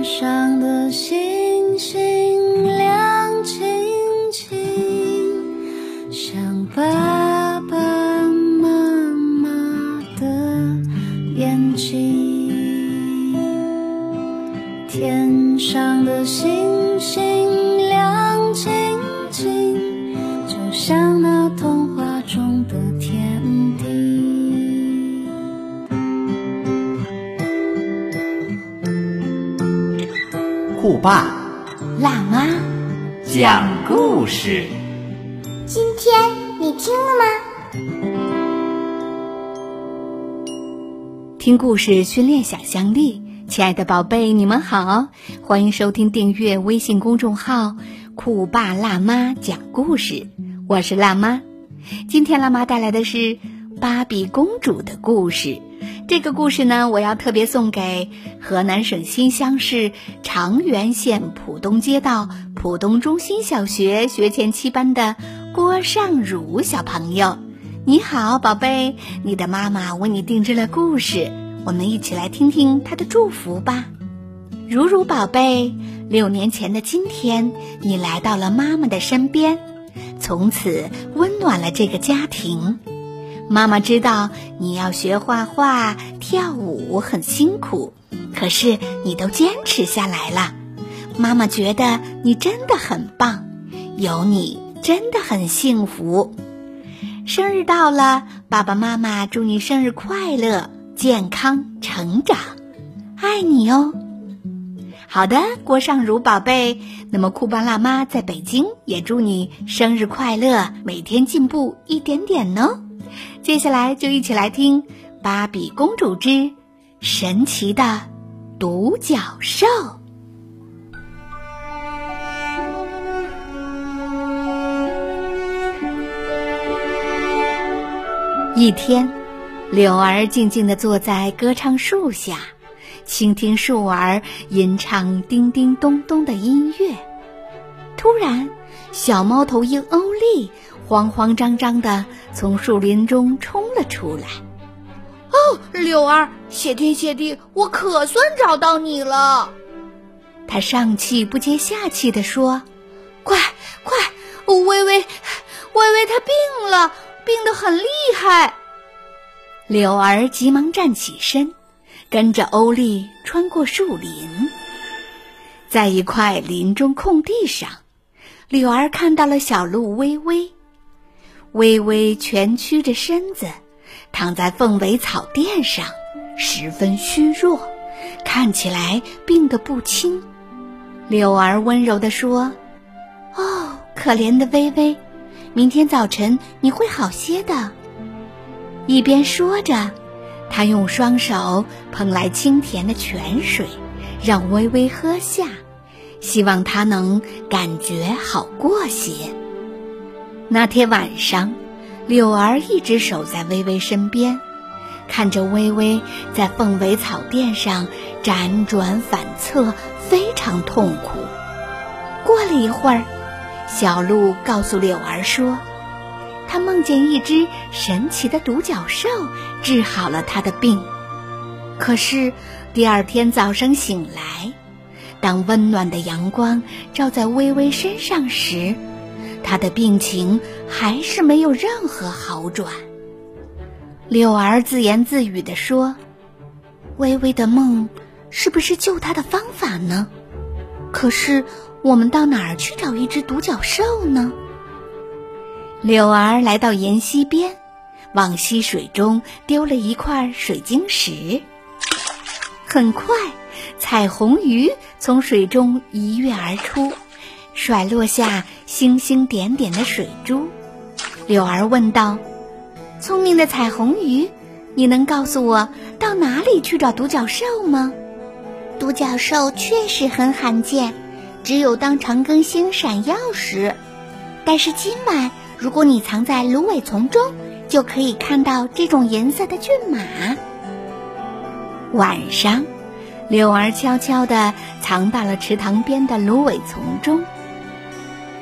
天上的星星。酷爸辣妈，讲故事。今天你听了吗？听故事训练想象力，亲爱的宝贝，你们好，欢迎收听订阅微信公众号“酷爸辣妈讲故事”，我是辣妈。今天辣妈带来的是芭比公主的故事。这个故事呢，我要特别送给河南省新乡市长垣县浦东街道浦东中心小学学前七班的郭尚儒小朋友。你好，宝贝，你的妈妈为你定制了故事，我们一起来听听她的祝福吧。如如宝贝，六年前的今天，你来到了妈妈的身边，从此温暖了这个家庭。妈妈知道你要学画画、跳舞很辛苦，可是你都坚持下来了。妈妈觉得你真的很棒，有你真的很幸福。生日到了，爸爸妈妈祝你生日快乐、健康成长，爱你哦。好的，郭尚儒宝贝，那么酷爸辣妈在北京也祝你生日快乐，每天进步一点点呢。接下来就一起来听《芭比公主之神奇的独角兽》。一天，柳儿静静地坐在歌唱树下，倾听树儿吟唱叮叮咚咚的音乐。突然，小猫头鹰欧丽慌慌张张地从树林中冲了出来。“哦，柳儿，谢天谢地，我可算找到你了！”他上气不接下气地说，“快快，微微，微微她病了。”病得很厉害，柳儿急忙站起身，跟着欧丽穿过树林，在一块林中空地上，柳儿看到了小鹿微微。微微蜷曲着身子，躺在凤尾草垫上，十分虚弱，看起来病得不轻。柳儿温柔地说：“哦，可怜的微微。”明天早晨你会好些的。一边说着，他用双手捧来清甜的泉水，让微微喝下，希望她能感觉好过些。那天晚上，柳儿一直守在微微身边，看着微微在凤尾草垫上辗转反侧，非常痛苦。过了一会儿。小鹿告诉柳儿说：“他梦见一只神奇的独角兽治好了他的病。可是第二天早上醒来，当温暖的阳光照在微微身上时，他的病情还是没有任何好转。”柳儿自言自语地说：“微微的梦是不是救他的方法呢？可是……”我们到哪儿去找一只独角兽呢？柳儿来到沿溪边，往溪水中丢了一块水晶石。很快，彩虹鱼从水中一跃而出，甩落下星星点点的水珠。柳儿问道：“聪明的彩虹鱼，你能告诉我到哪里去找独角兽吗？”独角兽确实很罕见。只有当长庚星闪耀时，但是今晚如果你藏在芦苇丛中，就可以看到这种颜色的骏马。晚上，柳儿悄悄地藏到了池塘边的芦苇丛中。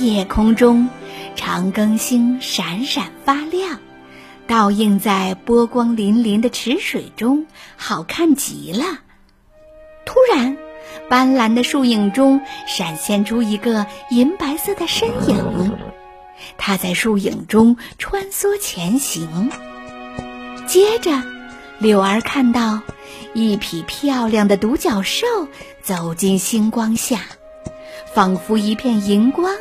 夜空中，长庚星闪闪发亮，倒映在波光粼粼的池水中，好看极了。突然。斑斓的树影中闪现出一个银白色的身影，它在树影中穿梭前行。接着，柳儿看到一匹漂亮的独角兽走进星光下，仿佛一片银光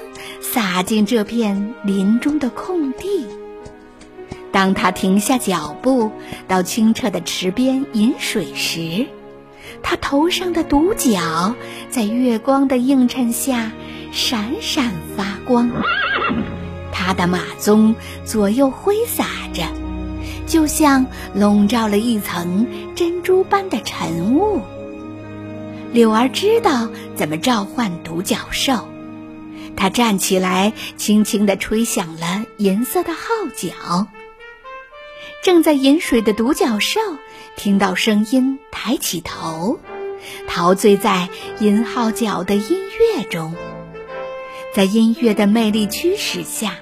洒进这片林中的空地。当他停下脚步，到清澈的池边饮水时，他头上的独角在月光的映衬下闪闪发光。他的马鬃左右挥洒着，就像笼罩了一层珍珠般的晨雾。柳儿知道怎么召唤独角兽，他站起来，轻轻地吹响了银色的号角。正在饮水的独角兽听到声音，抬起头，陶醉在银号角的音乐中。在音乐的魅力驱使下，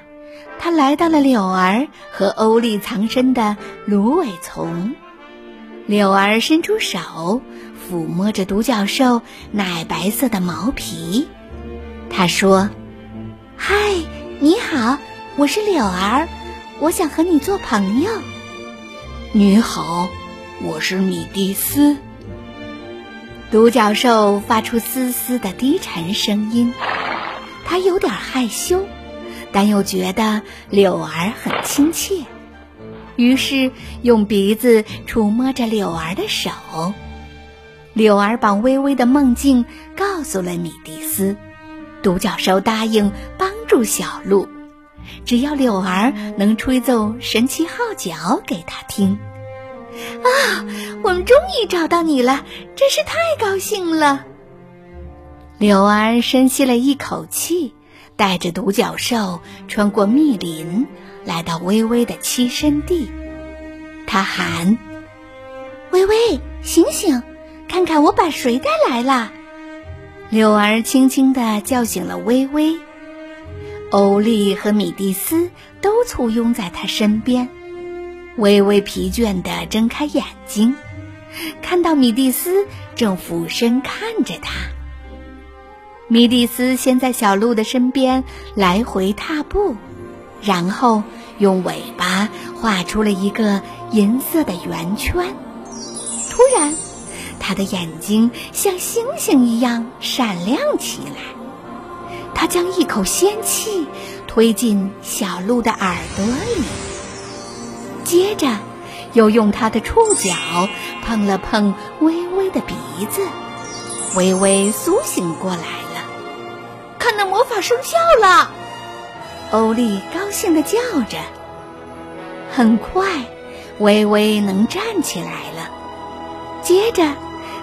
他来到了柳儿和欧丽藏身的芦苇丛。柳儿伸出手，抚摸着独角兽奶白色的毛皮。他说：“嗨，你好，我是柳儿，我想和你做朋友。”你好，我是米蒂斯。独角兽发出嘶嘶的低沉声音，它有点害羞，但又觉得柳儿很亲切，于是用鼻子触摸着柳儿的手。柳儿把微微的梦境告诉了米蒂斯，独角兽答应帮助小鹿。只要柳儿能吹奏神奇号角给他听，啊，我们终于找到你了，真是太高兴了。柳儿深吸了一口气，带着独角兽穿过密林，来到微微的栖身地。他喊：“微微，醒醒，看看我把谁带来了。”柳儿轻轻地叫醒了微微。欧丽和米蒂斯都簇拥在他身边，微微疲倦地睁开眼睛，看到米蒂斯正俯身看着他。米蒂斯先在小鹿的身边来回踏步，然后用尾巴画出了一个银色的圆圈。突然，他的眼睛像星星一样闪亮起来。他将一口仙气推进小鹿的耳朵里，接着又用他的触角碰了碰微微的鼻子，微微苏醒过来了。看那魔法生效了！欧丽高兴地叫着。很快，微微能站起来了。接着，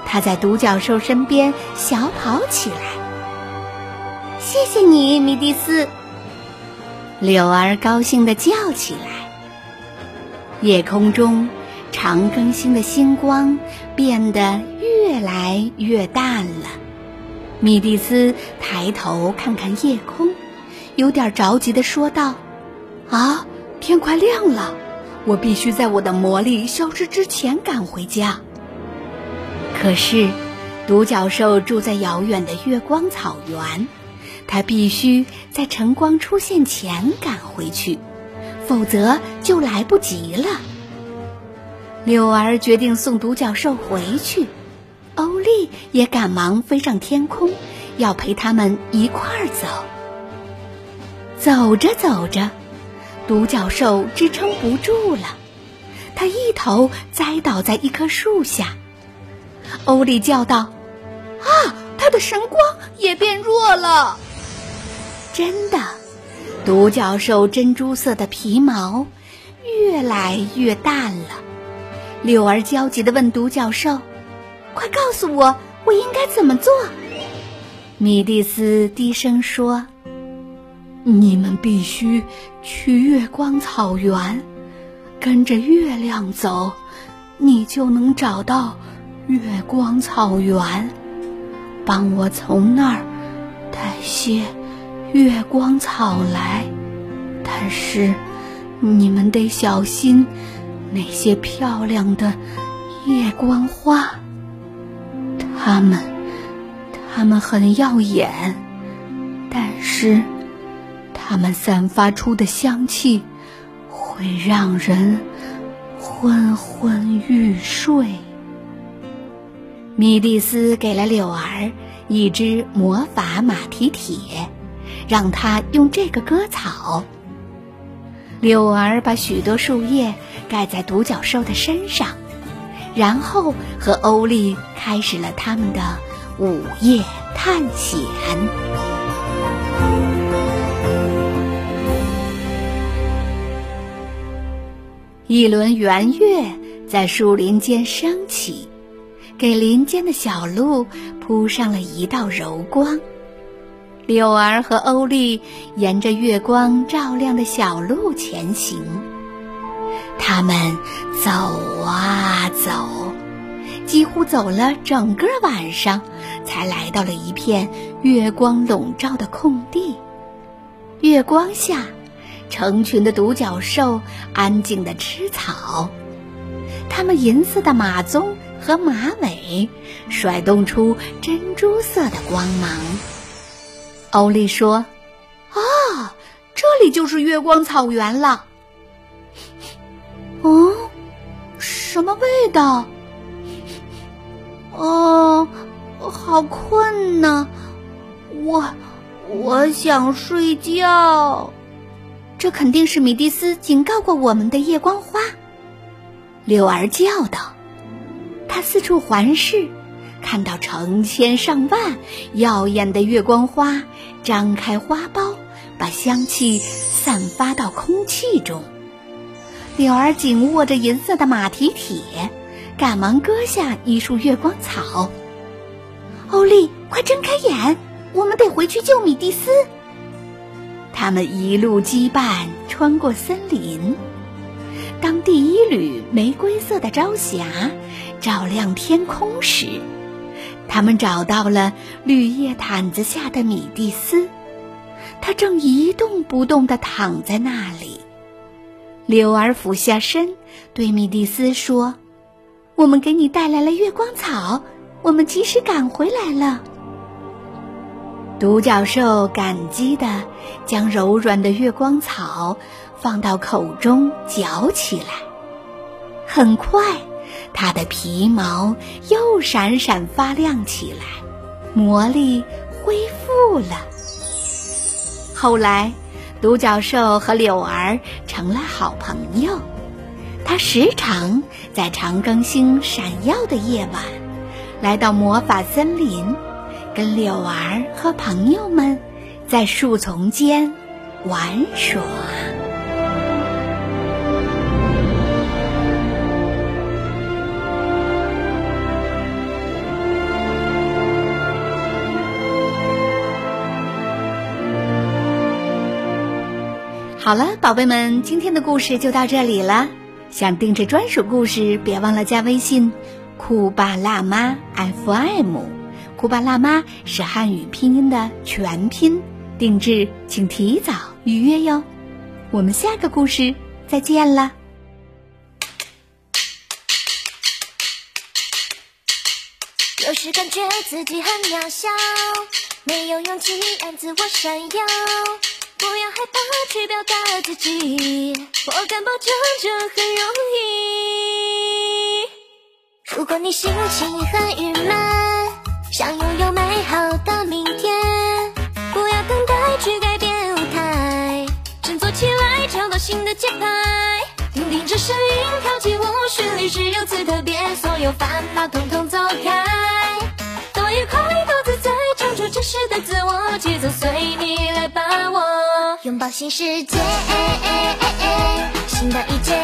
他在独角兽身边小跑起来。谢谢你，米蒂斯。柳儿高兴地叫起来。夜空中，长更星的星光变得越来越淡了。米蒂斯抬头看看夜空，有点着急地说道：“啊，天快亮了，我必须在我的魔力消失之前赶回家。”可是，独角兽住在遥远的月光草原。它必须在晨光出现前赶回去，否则就来不及了。柳儿决定送独角兽回去，欧丽也赶忙飞上天空，要陪他们一块儿走。走着走着，独角兽支撑不住了，它一头栽倒在一棵树下。欧丽叫道：“啊，他的神光也变弱了。”真的，独角兽珍珠色的皮毛越来越淡了。柳儿焦急地问独角兽：“快告诉我，我应该怎么做？”米蒂斯低声说：“你们必须去月光草原，跟着月亮走，你就能找到月光草原。帮我从那儿带些。”月光草来，但是你们得小心那些漂亮的夜光花，它们它们很耀眼，但是它们散发出的香气会让人昏昏欲睡。米蒂斯给了柳儿一只魔法马蹄铁，让他用这个割草。柳儿把许多树叶盖在独角兽的身上，然后和欧丽开始了他们的午夜探险。一轮圆月在树林间升起，给林间的小路铺上了一道柔光。柳儿和欧丽沿着月光照亮的小路前行，他们走啊走，几乎走了整个晚上，才来到了一片月光笼罩的空地。月光下，成群的独角兽安静地吃草，它们银色的马鬃和马尾甩动出珍珠色的光芒。欧丽说：“啊，这里就是月光草原了。哦，什么味道？哦，好困呐，我我想睡觉。这肯定是米蒂斯警告过我们的夜光花。”柳儿叫道，他四处环视。看到成千上万耀眼的月光花张开花苞，把香气散发到空气中。柳儿紧握着银色的马蹄铁，赶忙割下一束月光草。欧丽，快睁开眼，我们得回去救米蒂斯。他们一路羁绊，穿过森林。当第一缕玫瑰色的朝霞照亮天空时，他们找到了绿叶毯子下的米蒂斯，他正一动不动地躺在那里。柳儿俯下身对米蒂斯说：“我们给你带来了月光草，我们及时赶回来了。”独角兽感激地将柔软的月光草放到口中嚼起来，很快。它的皮毛又闪闪发亮起来，魔力恢复了。后来，独角兽和柳儿成了好朋友。他时常在长庚星闪耀的夜晚，来到魔法森林，跟柳儿和朋友们在树丛间玩耍。好了，宝贝们，今天的故事就到这里了。想定制专属故事，别忘了加微信“酷爸辣妈 FM”。酷爸辣妈是汉语拼音的全拼，定制请提早预约哟。我们下个故事再见了。有时感觉自己很渺小，没有勇气让自我闪耀。不要害怕去表达自己，我敢保证这很容易。如果你心情很郁闷，想拥有美好的明天，不要等待去改变舞台，振作起来，找到新的节拍。听听这声音，跳起舞，旋律是如此特别，所有烦恼统统走开，多愉快，多自在，唱出真实的自我，节奏随你来把握。拥抱新世界，新的一切，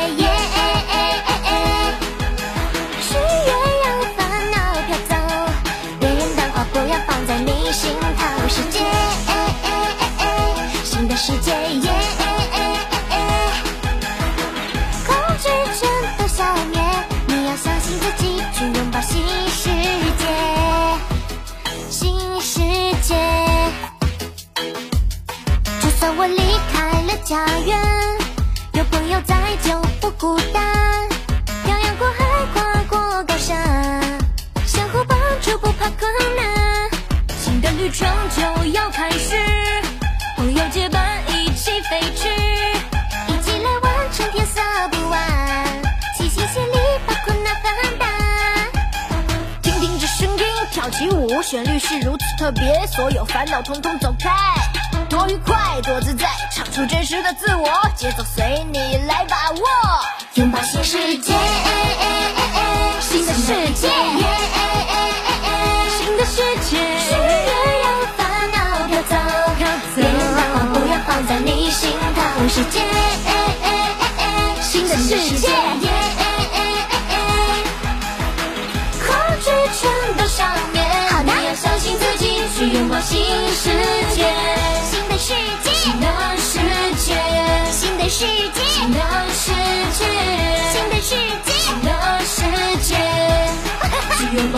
就要开始，朋友结伴一起飞去，一起来完成天色不晚，齐心协力把困难分担。听听这声音，跳起舞，旋律是如此特别，所有烦恼统统走开，多愉快，多自在，唱出真实的自我，节奏随你来把握，拥抱新世界，新的世界。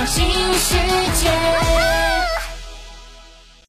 新世界。